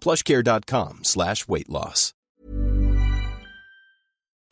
plushcare.com slash weight loss.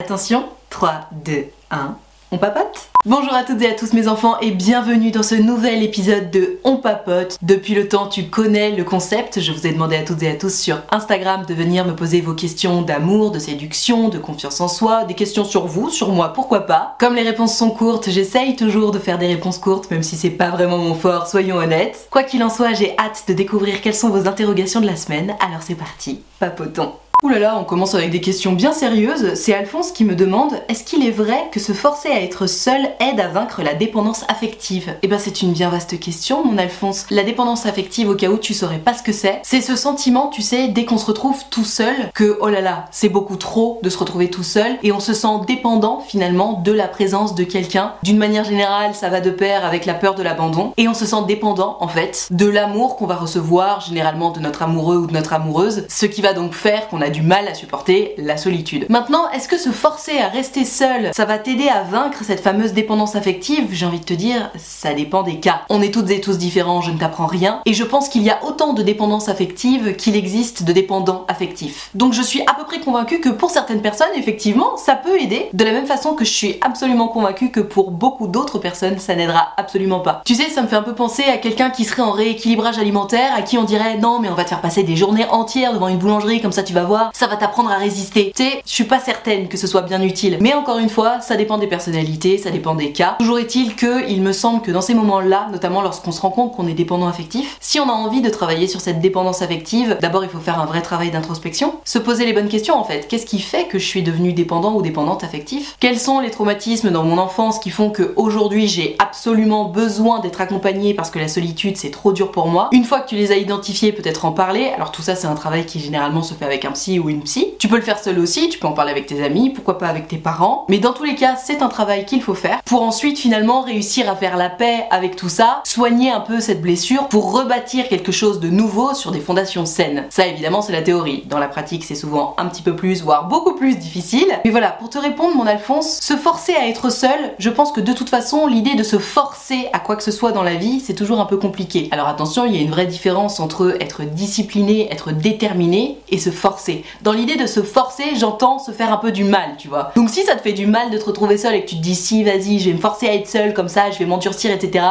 Attention, 3, 2, 1, on papote? Bonjour à toutes et à tous mes enfants et bienvenue dans ce nouvel épisode de On papote. Depuis le temps tu connais le concept, je vous ai demandé à toutes et à tous sur Instagram de venir me poser vos questions d'amour, de séduction, de confiance en soi, des questions sur vous, sur moi, pourquoi pas. Comme les réponses sont courtes, j'essaye toujours de faire des réponses courtes même si c'est pas vraiment mon fort, soyons honnêtes. Quoi qu'il en soit, j'ai hâte de découvrir quelles sont vos interrogations de la semaine, alors c'est parti, papotons Ouh là là, on commence avec des questions bien sérieuses. C'est Alphonse qui me demande est-ce qu'il est vrai que se forcer à être seul aide à vaincre la dépendance affective? Eh ben c'est une bien vaste question, mon Alphonse. La dépendance affective, au cas où tu saurais pas ce que c'est, c'est ce sentiment, tu sais, dès qu'on se retrouve tout seul, que oh là là, c'est beaucoup trop de se retrouver tout seul et on se sent dépendant finalement de la présence de quelqu'un. D'une manière générale, ça va de pair avec la peur de l'abandon et on se sent dépendant en fait de l'amour qu'on va recevoir généralement de notre amoureux ou de notre amoureuse, ce qui va donc faire qu'on a du mal à supporter la solitude. Maintenant, est-ce que se forcer à rester seul, ça va t'aider à vaincre cette fameuse dépendance affective? J'ai envie de te dire, ça dépend des cas. On est toutes et tous différents, je ne t'apprends rien, et je pense qu'il y a autant de dépendance affective qu'il existe de dépendants affectifs. Donc je suis à peu près convaincue que pour certaines personnes, effectivement, ça peut aider, de la même façon que je suis absolument convaincue que pour beaucoup d'autres personnes, ça n'aidera absolument pas. Tu sais, ça me fait un peu penser à quelqu'un qui serait en rééquilibrage alimentaire, à qui on dirait non mais on va te faire passer des journées entières devant une boulangerie, comme ça tu vas voir, ça va t'apprendre à résister. Tu sais, je suis pas certaine que ce soit bien utile. Mais encore une fois, ça dépend des personnalités, ça dépend des cas. Toujours est-il que il me semble que dans ces moments-là, notamment lorsqu'on se rend compte qu'on est dépendant affectif, si on a envie de travailler sur cette dépendance affective, d'abord il faut faire un vrai travail d'introspection, se poser les bonnes questions en fait. Qu'est-ce qui fait que je suis devenue dépendant ou dépendante affectif? Quels sont les traumatismes dans mon enfance qui font que aujourd'hui j'ai absolument besoin d'être accompagnée parce que la solitude c'est trop dur pour moi? Une fois que tu les as identifiés, peut-être en parler. Alors tout ça c'est un travail qui généralement se fait avec un psy ou une psy tu peux le faire seul aussi, tu peux en parler avec tes amis, pourquoi pas avec tes parents. Mais dans tous les cas, c'est un travail qu'il faut faire pour ensuite finalement réussir à faire la paix avec tout ça, soigner un peu cette blessure pour rebâtir quelque chose de nouveau sur des fondations saines. Ça évidemment c'est la théorie. Dans la pratique c'est souvent un petit peu plus, voire beaucoup plus difficile. Mais voilà, pour te répondre mon Alphonse, se forcer à être seul, je pense que de toute façon l'idée de se forcer à quoi que ce soit dans la vie, c'est toujours un peu compliqué. Alors attention, il y a une vraie différence entre être discipliné, être déterminé et se forcer. Dans l'idée de se forcer, j'entends se faire un peu du mal, tu vois. Donc si ça te fait du mal de te retrouver seul et que tu te dis si vas-y, je vais me forcer à être seul comme ça, je vais m'endurcir, etc.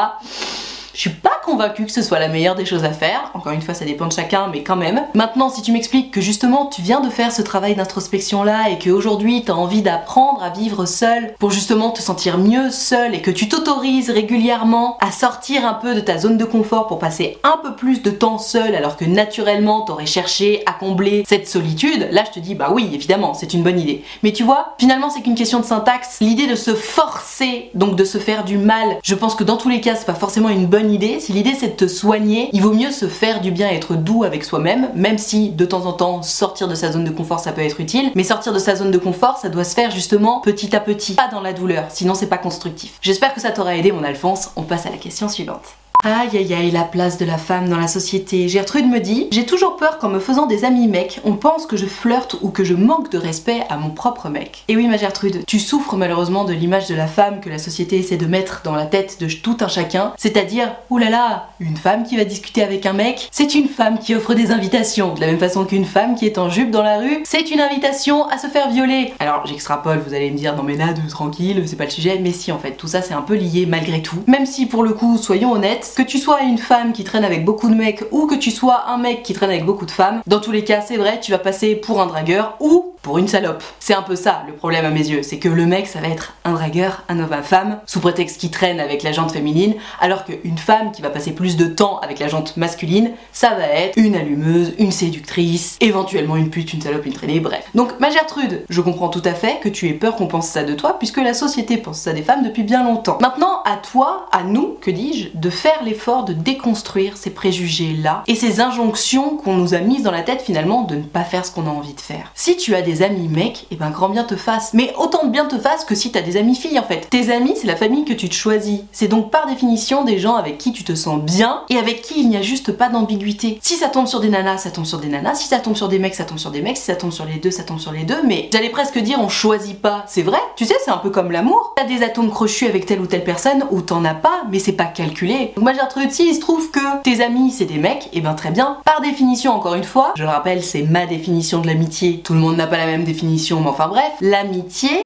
Je suis pas convaincue que ce soit la meilleure des choses à faire. Encore une fois, ça dépend de chacun, mais quand même. Maintenant, si tu m'expliques que justement tu viens de faire ce travail d'introspection là et qu'aujourd'hui tu as envie d'apprendre à vivre seul pour justement te sentir mieux seul et que tu t'autorises régulièrement à sortir un peu de ta zone de confort pour passer un peu plus de temps seul alors que naturellement t'aurais cherché à combler cette solitude, là je te dis bah oui, évidemment, c'est une bonne idée. Mais tu vois, finalement c'est qu'une question de syntaxe. L'idée de se forcer, donc de se faire du mal, je pense que dans tous les cas c'est pas forcément une bonne idée. Si l'idée c'est de te soigner, il vaut mieux se faire du bien être doux avec soi-même, même si de temps en temps sortir de sa zone de confort ça peut être utile, mais sortir de sa zone de confort ça doit se faire justement petit à petit, pas dans la douleur, sinon c'est pas constructif. J'espère que ça t'aura aidé mon Alphonse, on passe à la question suivante. Aïe aïe aïe, la place de la femme dans la société. Gertrude me dit J'ai toujours peur qu'en me faisant des amis mecs, on pense que je flirte ou que je manque de respect à mon propre mec. Et oui, ma Gertrude, tu souffres malheureusement de l'image de la femme que la société essaie de mettre dans la tête de tout un chacun, c'est-à-dire, oulala, une femme qui va discuter avec un mec, c'est une femme qui offre des invitations, de la même façon qu'une femme qui est en jupe dans la rue, c'est une invitation à se faire violer. Alors j'extrapole, vous allez me dire, non mais là, de tranquille, c'est pas le sujet, mais si en fait, tout ça c'est un peu lié malgré tout. Même si pour le coup, soyons honnêtes, que tu sois une femme qui traîne avec beaucoup de mecs ou que tu sois un mec qui traîne avec beaucoup de femmes, dans tous les cas, c'est vrai, tu vas passer pour un dragueur ou pour une salope. C'est un peu ça le problème à mes yeux, c'est que le mec ça va être un dragueur, un homme à femme, sous prétexte qu'il traîne avec la jante féminine, alors qu'une femme qui va passer plus de temps avec la jante masculine, ça va être une allumeuse, une séductrice, éventuellement une pute, une salope, une traînée, bref. Donc ma Gertrude, je comprends tout à fait que tu aies peur qu'on pense ça de toi, puisque la société pense ça des femmes depuis bien longtemps. Maintenant, à toi, à nous, que dis-je, de faire l'effort de déconstruire ces préjugés-là et ces injonctions qu'on nous a mises dans la tête finalement de ne pas faire ce qu'on a envie de faire. Si tu as des amis mecs, et eh ben grand bien te fasse. Mais autant de bien te fasse que si t'as des amis filles en fait. Tes amis, c'est la famille que tu te choisis. C'est donc par définition des gens avec qui tu te sens bien et avec qui il n'y a juste pas d'ambiguïté. Si ça tombe sur des nanas, ça tombe sur des nanas. Si ça tombe sur des mecs, ça tombe sur des mecs. Si ça tombe sur les deux, ça tombe sur les deux. Mais j'allais presque dire on choisit pas. C'est vrai, tu sais, c'est un peu comme l'amour. T'as des atomes crochus avec telle ou telle personne ou t'en as pas, mais c'est pas calculé. Moi Gertrude, il se trouve que tes amis c'est des mecs, et eh ben très bien. Par définition, encore une fois, je le rappelle, c'est ma définition de l'amitié. Tout le monde n'a pas la même définition, mais enfin bref, l'amitié.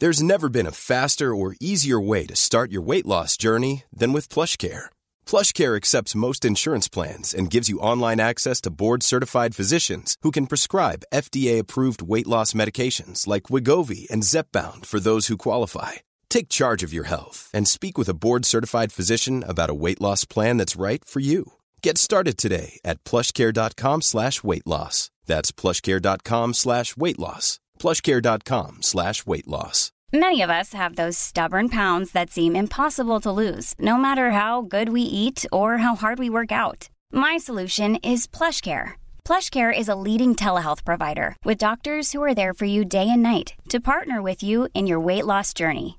There's never been a faster or easier way to start your weight loss journey than with PlushCare. PlushCare accepts most insurance plans and gives you online access to board-certified physicians who can prescribe FDA-approved weight loss medications like Wigovi and Zepbound for those who qualify. Take charge of your health and speak with a board-certified physician about a weight loss plan that's right for you. Get started today at plushcare.com slash weight loss. That's plushcare.com slash weight loss. Plushcare.com slash weight loss. Many of us have those stubborn pounds that seem impossible to lose, no matter how good we eat or how hard we work out. My solution is PlushCare. PlushCare is a leading telehealth provider with doctors who are there for you day and night to partner with you in your weight loss journey.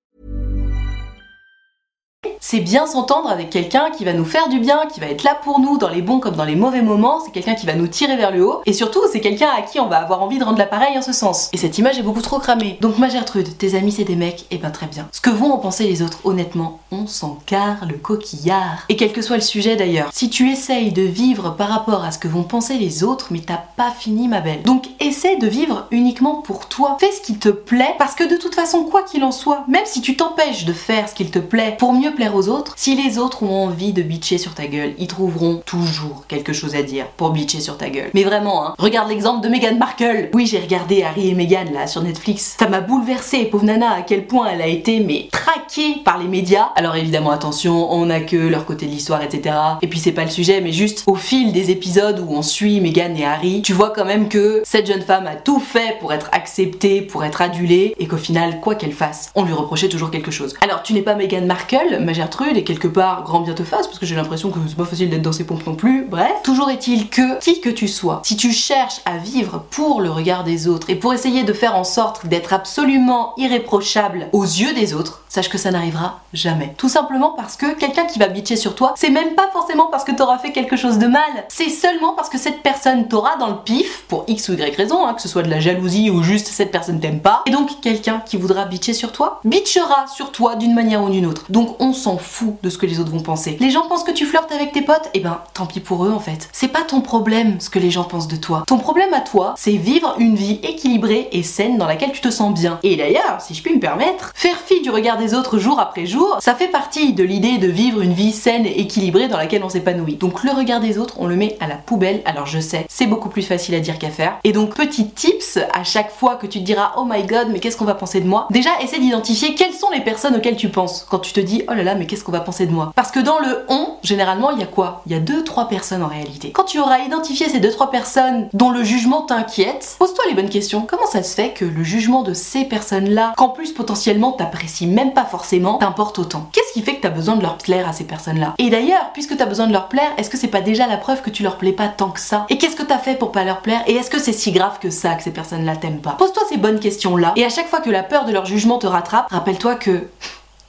C'est bien s'entendre avec quelqu'un qui va nous faire du bien, qui va être là pour nous dans les bons comme dans les mauvais moments. C'est quelqu'un qui va nous tirer vers le haut. Et surtout, c'est quelqu'un à qui on va avoir envie de rendre l'appareil en ce sens. Et cette image est beaucoup trop cramée. Donc ma Gertrude, tes amis c'est des mecs, et eh ben très bien. Ce que vont en penser les autres, honnêtement, on s'en le coquillard. Et quel que soit le sujet d'ailleurs, si tu essayes de vivre par rapport à ce que vont penser les autres, mais t'as pas fini ma belle. Donc essaie de vivre uniquement pour toi. Fais ce qui te plaît, parce que de toute façon, quoi qu'il en soit, même si tu t'empêches de faire ce qu'il te plaît pour mieux plaire aux autres, si les autres ont envie de bitcher sur ta gueule, ils trouveront toujours quelque chose à dire pour bitcher sur ta gueule. Mais vraiment, hein, regarde l'exemple de Meghan Markle. Oui, j'ai regardé Harry et Meghan là sur Netflix. Ça m'a bouleversé, pauvre nana, à quel point elle a été mais traquée par les médias. Alors évidemment, attention, on a que leur côté de l'histoire, etc. Et puis c'est pas le sujet, mais juste au fil des épisodes où on suit Meghan et Harry, tu vois quand même que cette jeune femme a tout fait pour être acceptée, pour être adulée, et qu'au final, quoi qu'elle fasse, on lui reprochait toujours quelque chose. Alors tu n'es pas Meghan Markle, ma Gertrude, et quelque part, grand bien te fasse, parce que j'ai l'impression que c'est pas facile d'être dans ses pompes non plus. Bref, toujours est-il que, qui que tu sois, si tu cherches à vivre pour le regard des autres et pour essayer de faire en sorte d'être absolument irréprochable aux yeux des autres, sache que ça n'arrivera jamais. Tout simplement parce que quelqu'un qui va bitcher sur toi, c'est même pas forcément parce que t'auras fait quelque chose de mal, c'est seulement parce que cette personne t'aura dans le pif, pour x ou y raison, hein, que ce soit de la jalousie ou juste cette personne t'aime pas, et donc quelqu'un qui voudra bitcher sur toi, bitchera sur toi d'une manière ou d'une autre. Donc on s'en fout de ce que les autres vont penser. Les gens pensent que tu flirtes avec tes potes, et eh ben tant pis pour eux en fait. C'est pas ton problème ce que les gens pensent de toi. Ton problème à toi, c'est vivre une vie équilibrée et saine dans laquelle tu te sens bien. Et d'ailleurs, si je puis me permettre, faire fi du regard des autres jour après jour, ça fait partie de l'idée de vivre une vie saine et équilibrée dans laquelle on s'épanouit. Donc le regard des autres, on le met à la poubelle. Alors je sais, c'est beaucoup plus facile à dire qu'à faire. Et donc petit tips, à chaque fois que tu te diras oh my god, mais qu'est-ce qu'on va penser de moi? Déjà, essaie d'identifier quelles sont les personnes auxquelles tu penses quand tu te dis oh là là, mais qu'est-ce qu'on va penser de moi? Parce que dans le on, généralement, il y a quoi? Il y a deux trois personnes en réalité. Quand tu auras identifié ces deux trois personnes dont le jugement t'inquiète, pose-toi les bonnes questions. Comment ça se fait que le jugement de ces personnes-là, qu'en plus potentiellement t'apprécies même pas forcément t'importe autant. Qu'est-ce qui fait que t'as besoin de leur plaire à ces personnes-là? Et d'ailleurs, puisque t'as besoin de leur plaire, est-ce que c'est pas déjà la preuve que tu leur plais pas tant que ça? Et qu'est-ce que t'as fait pour pas leur plaire? Et est-ce que c'est si grave que ça que ces personnes-là t'aiment pas? Pose-toi ces bonnes questions-là, et à chaque fois que la peur de leur jugement te rattrape, rappelle-toi que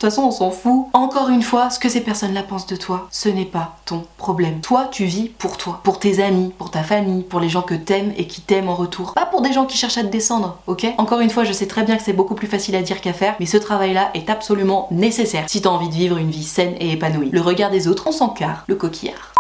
toute façon, on s'en fout. Encore une fois, ce que ces personnes-là pensent de toi, ce n'est pas ton problème. Toi, tu vis pour toi, pour tes amis, pour ta famille, pour les gens que t'aimes et qui t'aiment en retour. Pas pour des gens qui cherchent à te descendre, ok? Encore une fois, je sais très bien que c'est beaucoup plus facile à dire qu'à faire, mais ce travail-là est absolument nécessaire si t'as envie de vivre une vie saine et épanouie. Le regard des autres, on s'en carre, le coquillard.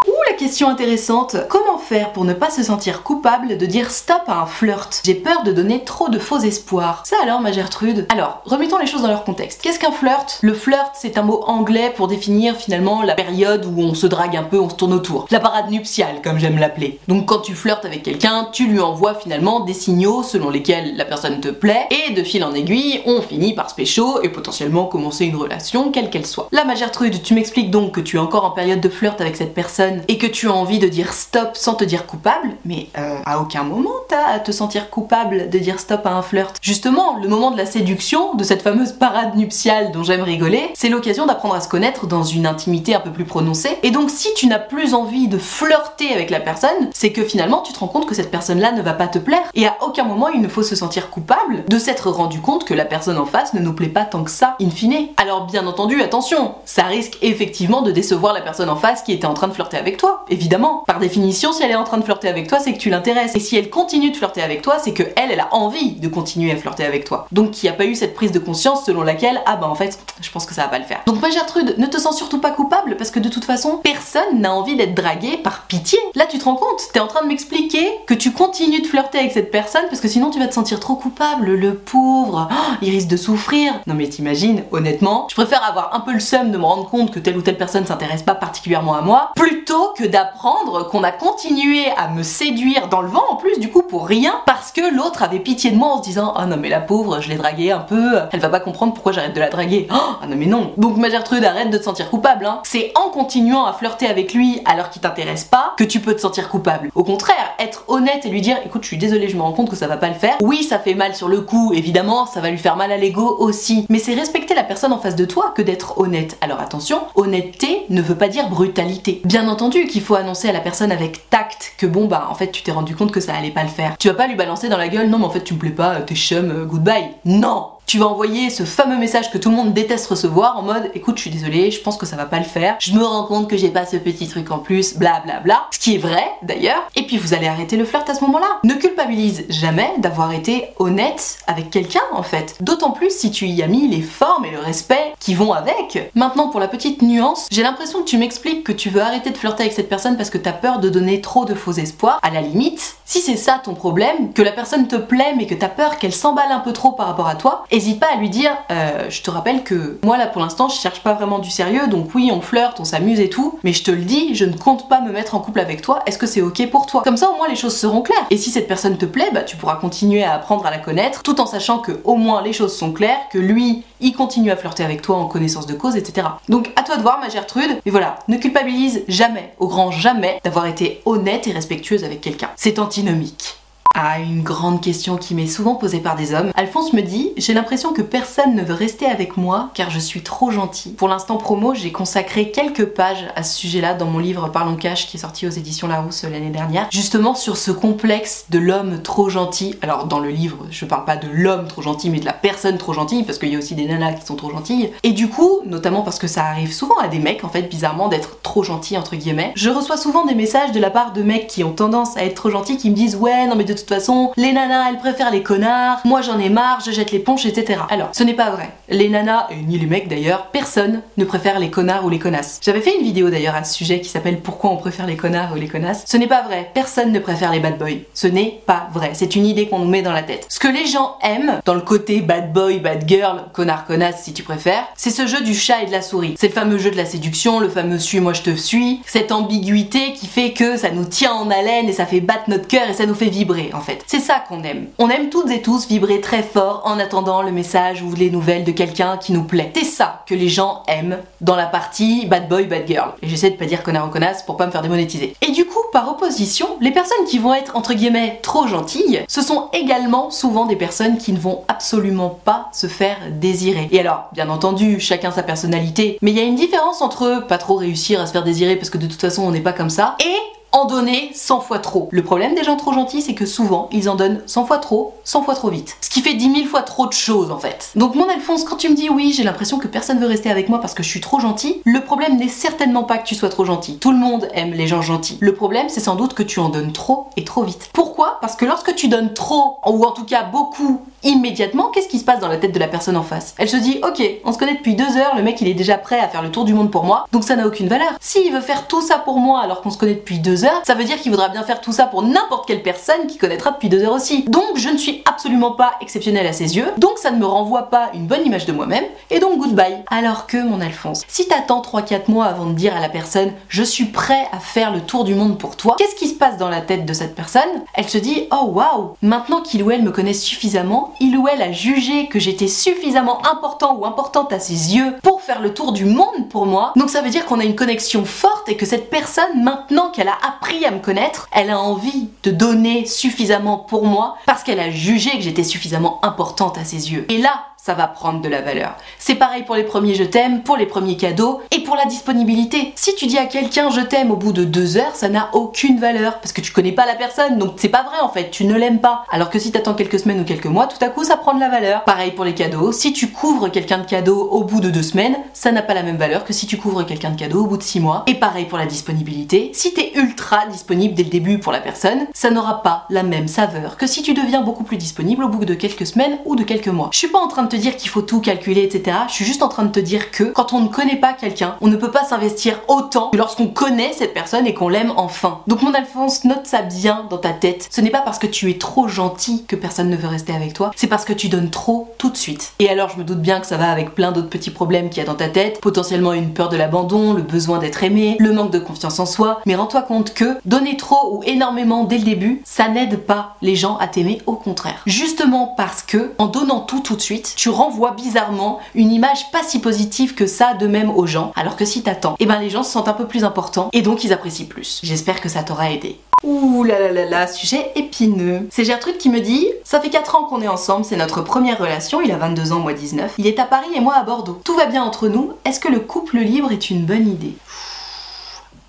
Question intéressante. Comment faire pour ne pas se sentir coupable de dire stop à un flirt? J'ai peur de donner trop de faux espoirs. Ça alors, ma Gertrude? Alors, remettons les choses dans leur contexte. Qu'est-ce qu'un flirt? Le flirt, c'est un mot anglais pour définir finalement la période où on se drague un peu, on se tourne autour. La parade nuptiale, comme j'aime l'appeler. Donc quand tu flirtes avec quelqu'un, tu lui envoies finalement des signaux selon lesquels la personne te plaît, et de fil en aiguille, on finit par se pécho et potentiellement commencer une relation, quelle qu'elle soit. Là, ma Gertrude, tu m'expliques donc que tu es encore en période de flirt avec cette personne et que tu as envie de dire stop sans te dire coupable, mais euh, à aucun moment t'as à te sentir coupable de dire stop à un flirt. Justement, le moment de la séduction, de cette fameuse parade nuptiale dont j'aime rigoler, c'est l'occasion d'apprendre à se connaître dans une intimité un peu plus prononcée. Et donc si tu n'as plus envie de flirter avec la personne, c'est que finalement tu te rends compte que cette personne-là ne va pas te plaire. Et à aucun moment il ne faut se sentir coupable de s'être rendu compte que la personne en face ne nous plaît pas tant que ça, in fine. Alors bien entendu, attention, ça risque effectivement de décevoir la personne en face qui était en train de flirter avec évidemment. Par définition, si elle est en train de flirter avec toi, c'est que tu l'intéresses. Et si elle continue de flirter avec toi, c'est que elle, elle a envie de continuer à flirter avec toi. Donc il n'y a pas eu cette prise de conscience selon laquelle, ah bah en fait, je pense que ça va pas le faire. Donc moi Gertrude, ne te sens surtout pas coupable parce que de toute façon, personne n'a envie d'être dragué par pitié. Là tu te rends compte, t'es en train de m'expliquer que tu continues de flirter avec cette personne parce que sinon tu vas te sentir trop coupable, le pauvre, oh, il risque de souffrir. Non mais t'imagines, honnêtement, je préfère avoir un peu le seum de me rendre compte que telle ou telle personne s'intéresse pas particulièrement à moi, plutôt que d'apprendre qu'on a continué à me séduire dans le vent en plus du coup pour rien parce que l'autre avait pitié de moi en se disant oh non mais la pauvre je l'ai draguée un peu. Elle va pas comprendre pourquoi j'arrête de la draguer. Oh! Ah non mais non. Donc ma Gertrude arrête de te sentir coupable hein. c'est en continuant à flirter avec lui alors qu'il t'intéresse pas que tu peux te sentir coupable. Au contraire être honnête et lui dire écoute je suis désolée je me rends compte que ça va pas le faire. Oui ça fait mal sur le coup évidemment ça va lui faire mal à l'ego aussi. Mais c'est respecter la personne en face de toi que d'être honnête. Alors attention honnêteté ne veut pas dire brutalité. Bien entendu qu'il faut annoncer à la personne avec tact que bon bah en fait tu t'es rendu compte que ça allait pas le faire. Tu vas pas lui balancer dans la gueule non mais en fait tu me plais pas, t'es chum, euh, goodbye. Non tu vas envoyer ce fameux message que tout le monde déteste recevoir en mode écoute je suis désolée je pense que ça va pas le faire. Je me rends compte que j'ai pas ce petit truc en plus bla bla bla. Ce qui est vrai d'ailleurs. Et puis vous allez arrêter le flirt à ce moment là ne culpabilise jamais d'avoir été honnête avec quelqu'un en fait. D'autant plus si tu y as mis les formes et le respect qui vont avec. Maintenant pour la petite nuance j'ai l'impression que tu m'expliques que tu veux arrêter de flirter avec cette personne parce que t'as peur de donner trop de faux espoirs. À la limite si c'est ça ton problème que la personne te plaît mais que t'as peur qu'elle s'emballe un peu trop par rapport à toi hésite pas à lui dire euh, je te rappelle que moi là pour l'instant je cherche pas vraiment du sérieux donc oui on flirte, on s'amuse et tout mais je te le dis, je ne compte pas me mettre en couple avec toi, est-ce que c'est ok pour toi? Comme ça au moins les choses seront claires et si cette personne te plaît bah tu pourras continuer à apprendre à la connaître tout en sachant que au moins les choses sont claires, que lui il continue à flirter avec toi en connaissance de cause etc. Donc à toi de voir ma Gertrude mais voilà, ne culpabilise jamais, au grand jamais d'avoir été honnête et respectueuse avec quelqu'un. C'est antinomique. Ah, une grande question qui m'est souvent posée par des hommes. Alphonse me dit J'ai l'impression que personne ne veut rester avec moi car je suis trop gentil. Pour l'instant promo, j'ai consacré quelques pages à ce sujet-là dans mon livre Parlons Cash qui est sorti aux éditions Larousse l'année dernière, justement sur ce complexe de l'homme trop gentil. Alors, dans le livre, je parle pas de l'homme trop gentil, mais de la personne trop gentille parce qu'il y a aussi des nanas qui sont trop gentilles. Et du coup, notamment parce que ça arrive souvent à des mecs en fait, bizarrement, d'être trop gentils entre guillemets, je reçois souvent des messages de la part de mecs qui ont tendance à être trop gentils qui me disent Ouais, non mais de toute façon, les nanas elles préfèrent les connards, moi j'en ai marre, je jette l'éponge, etc. Alors, ce n'est pas vrai. Les nanas, et ni les mecs d'ailleurs, personne ne préfère les connards ou les connasses. J'avais fait une vidéo d'ailleurs à ce sujet qui s'appelle Pourquoi on préfère les connards ou les connasses? Ce n'est pas vrai, personne ne préfère les bad boys. Ce n'est pas vrai, c'est une idée qu'on nous met dans la tête. Ce que les gens aiment, dans le côté bad boy, bad girl, connard, connasse si tu préfères, c'est ce jeu du chat et de la souris. C'est le fameux jeu de la séduction, le fameux suis-moi je te suis, cette ambiguïté qui fait que ça nous tient en haleine et ça fait battre notre cœur et ça nous fait vibrer en fait. C'est ça qu'on aime. On aime toutes et tous vibrer très fort en attendant le message ou les nouvelles de quelqu'un qui nous plaît. C'est ça que les gens aiment dans la partie bad boy, bad girl. Et j'essaie de pas dire connard ou connasse pour pas me faire démonétiser. Et du coup, par opposition, les personnes qui vont être entre guillemets trop gentilles, ce sont également souvent des personnes qui ne vont absolument pas se faire désirer. Et alors, bien entendu, chacun sa personnalité, mais il y a une différence entre pas trop réussir à se faire désirer parce que de toute façon on n'est pas comme ça, et en donner 100 fois trop. Le problème des gens trop gentils, c'est que souvent, ils en donnent 100 fois trop, 100 fois trop vite. Ce qui fait 10 000 fois trop de choses, en fait. Donc mon Alphonse, quand tu me dis oui, j'ai l'impression que personne veut rester avec moi parce que je suis trop gentil, le problème n'est certainement pas que tu sois trop gentil. Tout le monde aime les gens gentils. Le problème, c'est sans doute que tu en donnes trop et trop vite. Pourquoi? Parce que lorsque tu donnes trop, ou en tout cas beaucoup, immédiatement, qu'est-ce qui se passe dans la tête de la personne en face? Elle se dit, ok, on se connaît depuis deux heures, le mec il est déjà prêt à faire le tour du monde pour moi, donc ça n'a aucune valeur. S'il veut faire tout ça pour moi alors qu'on se connaît depuis deux ça veut dire qu'il voudra bien faire tout ça pour n'importe quelle personne qui connaîtra depuis deux heures aussi. Donc je ne suis absolument pas exceptionnelle à ses yeux, donc ça ne me renvoie pas une bonne image de moi-même, et donc goodbye. Alors que mon Alphonse, si t'attends 3-4 mois avant de dire à la personne, je suis prêt à faire le tour du monde pour toi, qu'est-ce qui se passe dans la tête de cette personne? Elle se dit, oh waouh, maintenant qu'il ou elle me connaît suffisamment, il ou elle a jugé que j'étais suffisamment important ou importante à ses yeux pour faire le tour du monde pour moi. Donc ça veut dire qu'on a une connexion forte et que cette personne, maintenant qu'elle a appris à me connaître, elle a envie de donner suffisamment pour moi parce qu'elle a jugé que j'étais suffisamment importante à ses yeux. Et là, ça va prendre de la valeur. C'est pareil pour les premiers je t'aime, pour les premiers cadeaux et pour la disponibilité. Si tu dis à quelqu'un je t'aime au bout de deux heures, ça n'a aucune valeur parce que tu connais pas la personne, donc c'est pas vrai en fait, tu ne l'aimes pas. Alors que si t'attends quelques semaines ou quelques mois, tout à coup ça prend de la valeur. Pareil pour les cadeaux, si tu couvres quelqu'un de cadeau au bout de deux semaines, ça n'a pas la même valeur que si tu couvres quelqu'un de cadeau au bout de six mois. Et pareil pour la disponibilité, si t'es ultra disponible dès le début pour la personne, ça n'aura pas la même saveur que si tu deviens beaucoup plus disponible au bout de quelques semaines ou de quelques mois. Je suis pas en train de te dire qu'il faut tout calculer, etc. Je suis juste en train de te dire que quand on ne connaît pas quelqu'un, on ne peut pas s'investir autant que lorsqu'on connaît cette personne et qu'on l'aime enfin. Donc mon Alphonse, note ça bien dans ta tête. Ce n'est pas parce que tu es trop gentil que personne ne veut rester avec toi, c'est parce que tu donnes trop tout de suite. Et alors je me doute bien que ça va avec plein d'autres petits problèmes qu'il y a dans ta tête, potentiellement une peur de l'abandon, le besoin d'être aimé, le manque de confiance en soi, mais rends-toi compte que donner trop ou énormément dès le début, ça n'aide pas les gens à t'aimer, au contraire. Justement parce que en donnant tout tout de suite, tu renvoies bizarrement une image pas si positive que ça de même aux gens, alors que si t'attends, et eh ben les gens se sentent un peu plus importants et donc ils apprécient plus. J'espère que ça t'aura aidé. Ouh là là là là, sujet épineux. C'est Gertrude qui me dit Ça fait 4 ans qu'on est ensemble, c'est notre première relation, il a 22 ans, moi 19. Il est à Paris et moi à Bordeaux. Tout va bien entre nous, est-ce que le couple libre est une bonne idée?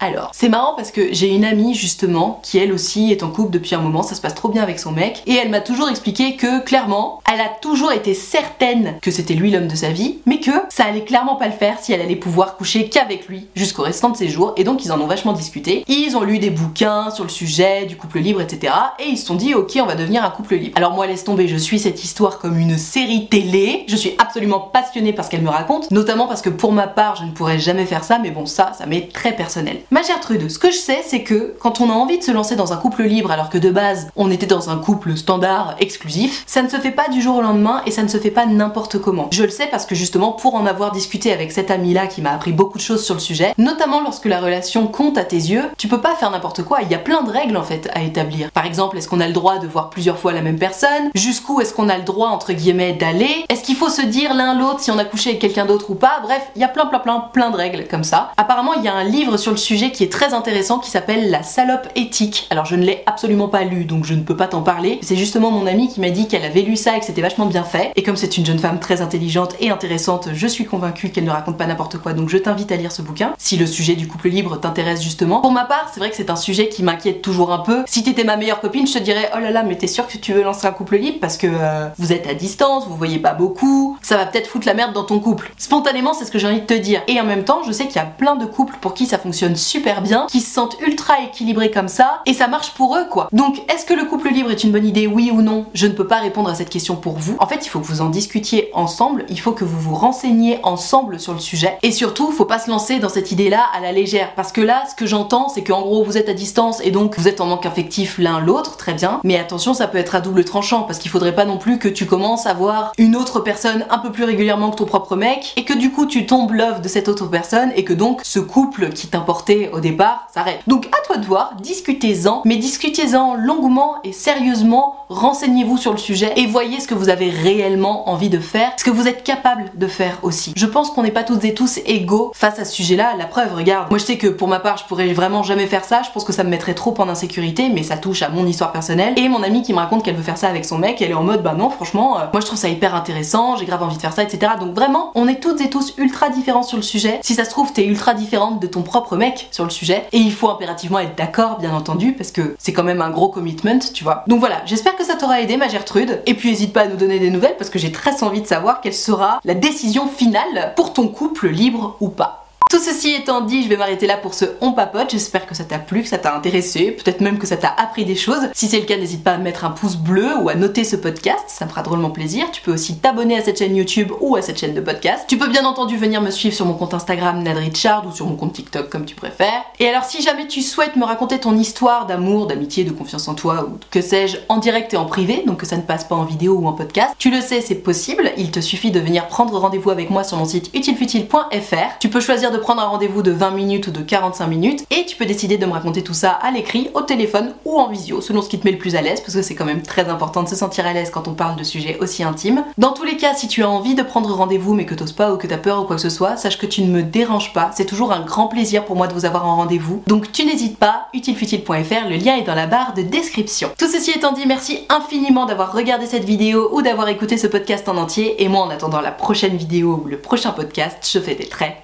Alors, c'est marrant parce que j'ai une amie justement qui elle aussi est en couple depuis un moment, ça se passe trop bien avec son mec, et elle m'a toujours expliqué que clairement, elle a toujours été certaine que c'était lui l'homme de sa vie, mais que ça allait clairement pas le faire si elle allait pouvoir coucher qu'avec lui jusqu'au restant de ses jours, et donc ils en ont vachement discuté. Ils ont lu des bouquins sur le sujet du couple libre, etc. Et ils se sont dit, ok, on va devenir un couple libre. Alors moi, laisse tomber, je suis cette histoire comme une série télé, je suis absolument passionnée par ce qu'elle me raconte, notamment parce que pour ma part, je ne pourrais jamais faire ça, mais bon, ça, ça m'est très personnel. Ma Gertrude, ce que je sais, c'est que quand on a envie de se lancer dans un couple libre alors que de base on était dans un couple standard exclusif, ça ne se fait pas du jour au lendemain et ça ne se fait pas n'importe comment. Je le sais parce que justement pour en avoir discuté avec cette amie là qui m'a appris beaucoup de choses sur le sujet, notamment lorsque la relation compte à tes yeux, tu peux pas faire n'importe quoi, il y a plein de règles en fait à établir. Par exemple, est-ce qu'on a le droit de voir plusieurs fois la même personne? Jusqu'où est-ce qu'on a le droit entre guillemets d'aller? Est-ce qu'il faut se dire l'un l'autre si on a couché avec quelqu'un d'autre ou pas? Bref, il y a plein plein plein plein de règles comme ça. Apparemment, il y a un livre sur le sujet qui est très intéressant qui s'appelle La salope éthique. Alors je ne l'ai absolument pas lu donc je ne peux pas t'en parler. C'est justement mon amie qui m'a dit qu'elle avait lu ça et que c'était vachement bien fait. Et comme c'est une jeune femme très intelligente et intéressante, je suis convaincue qu'elle ne raconte pas n'importe quoi donc je t'invite à lire ce bouquin si le sujet du couple libre t'intéresse justement. Pour ma part, c'est vrai que c'est un sujet qui m'inquiète toujours un peu. Si t'étais ma meilleure copine, je te dirais oh là là, mais t'es sûr que tu veux lancer un couple libre? Parce que euh, vous êtes à distance, vous voyez pas beaucoup, ça va peut-être foutre la merde dans ton couple. Spontanément, c'est ce que j'ai envie de te dire. Et en même temps, je sais qu'il y a plein de couples pour qui ça fonctionne super bien qui se sentent ultra équilibrés comme ça et ça marche pour eux quoi. Donc est-ce que le couple libre est une bonne idée oui ou non? Je ne peux pas répondre à cette question pour vous. En fait, il faut que vous en discutiez ensemble, il faut que vous vous renseigniez ensemble sur le sujet et surtout, faut pas se lancer dans cette idée-là à la légère parce que là, ce que j'entends, c'est qu'en gros, vous êtes à distance et donc vous êtes en manque affectif l'un l'autre, très bien. Mais attention, ça peut être à double tranchant parce qu'il faudrait pas non plus que tu commences à voir une autre personne un peu plus régulièrement que ton propre mec et que du coup tu tombes love de cette autre personne et que donc ce couple qui t'importait au départ s'arrête. Donc à toi de voir, discutez-en, mais discutez-en longuement et sérieusement, renseignez-vous sur le sujet et voyez ce que vous avez réellement envie de faire, ce que vous êtes capable de faire aussi. Je pense qu'on n'est pas toutes et tous égaux face à ce sujet-là. La preuve, regarde, moi je sais que pour ma part, je pourrais vraiment jamais faire ça, je pense que ça me mettrait trop en insécurité, mais ça touche à mon histoire personnelle. Et mon amie qui me raconte qu'elle veut faire ça avec son mec, elle est en mode bah non, franchement, euh, moi je trouve ça hyper intéressant, j'ai grave envie de faire ça, etc. Donc vraiment, on est toutes et tous ultra différents sur le sujet. Si ça se trouve, t'es ultra différente de ton propre mec sur le sujet, et il faut impérativement être d'accord, bien entendu, parce que c'est quand même un gros commitment, tu vois. Donc voilà, j'espère que ça t'aura aidé, ma Gertrude. Et puis n'hésite pas à nous donner des nouvelles, parce que j'ai très envie de savoir quelle sera la décision finale pour ton couple libre ou pas. Tout ceci étant dit, je vais m'arrêter là pour ce On Papote. J'espère que ça t'a plu, que ça t'a intéressé, peut-être même que ça t'a appris des choses. Si c'est le cas, n'hésite pas à mettre un pouce bleu ou à noter ce podcast, ça me fera drôlement plaisir. Tu peux aussi t'abonner à cette chaîne YouTube ou à cette chaîne de podcast. Tu peux bien entendu venir me suivre sur mon compte Instagram Nadrichard ou sur mon compte TikTok comme tu préfères. Et alors si jamais tu souhaites me raconter ton histoire d'amour, d'amitié, de confiance en toi ou que sais-je en direct et en privé, donc que ça ne passe pas en vidéo ou en podcast, tu le sais, c'est possible. Il te suffit de venir prendre rendez-vous avec moi sur mon site utilefutile.fr. Tu peux choisir de prendre un rendez-vous de 20 minutes ou de 45 minutes et tu peux décider de me raconter tout ça à l'écrit, au téléphone ou en visio, selon ce qui te met le plus à l'aise parce que c'est quand même très important de se sentir à l'aise quand on parle de sujets aussi intimes. Dans tous les cas, si tu as envie de prendre rendez-vous mais que t'oses pas ou que t'as peur ou quoi que ce soit, sache que tu ne me déranges pas, c'est toujours un grand plaisir pour moi de vous avoir en rendez-vous. Donc tu n'hésites pas, utilefutile.fr, le lien est dans la barre de description. Tout ceci étant dit, merci infiniment d'avoir regardé cette vidéo ou d'avoir écouté ce podcast en entier et moi en attendant la prochaine vidéo ou le prochain podcast, je fais des très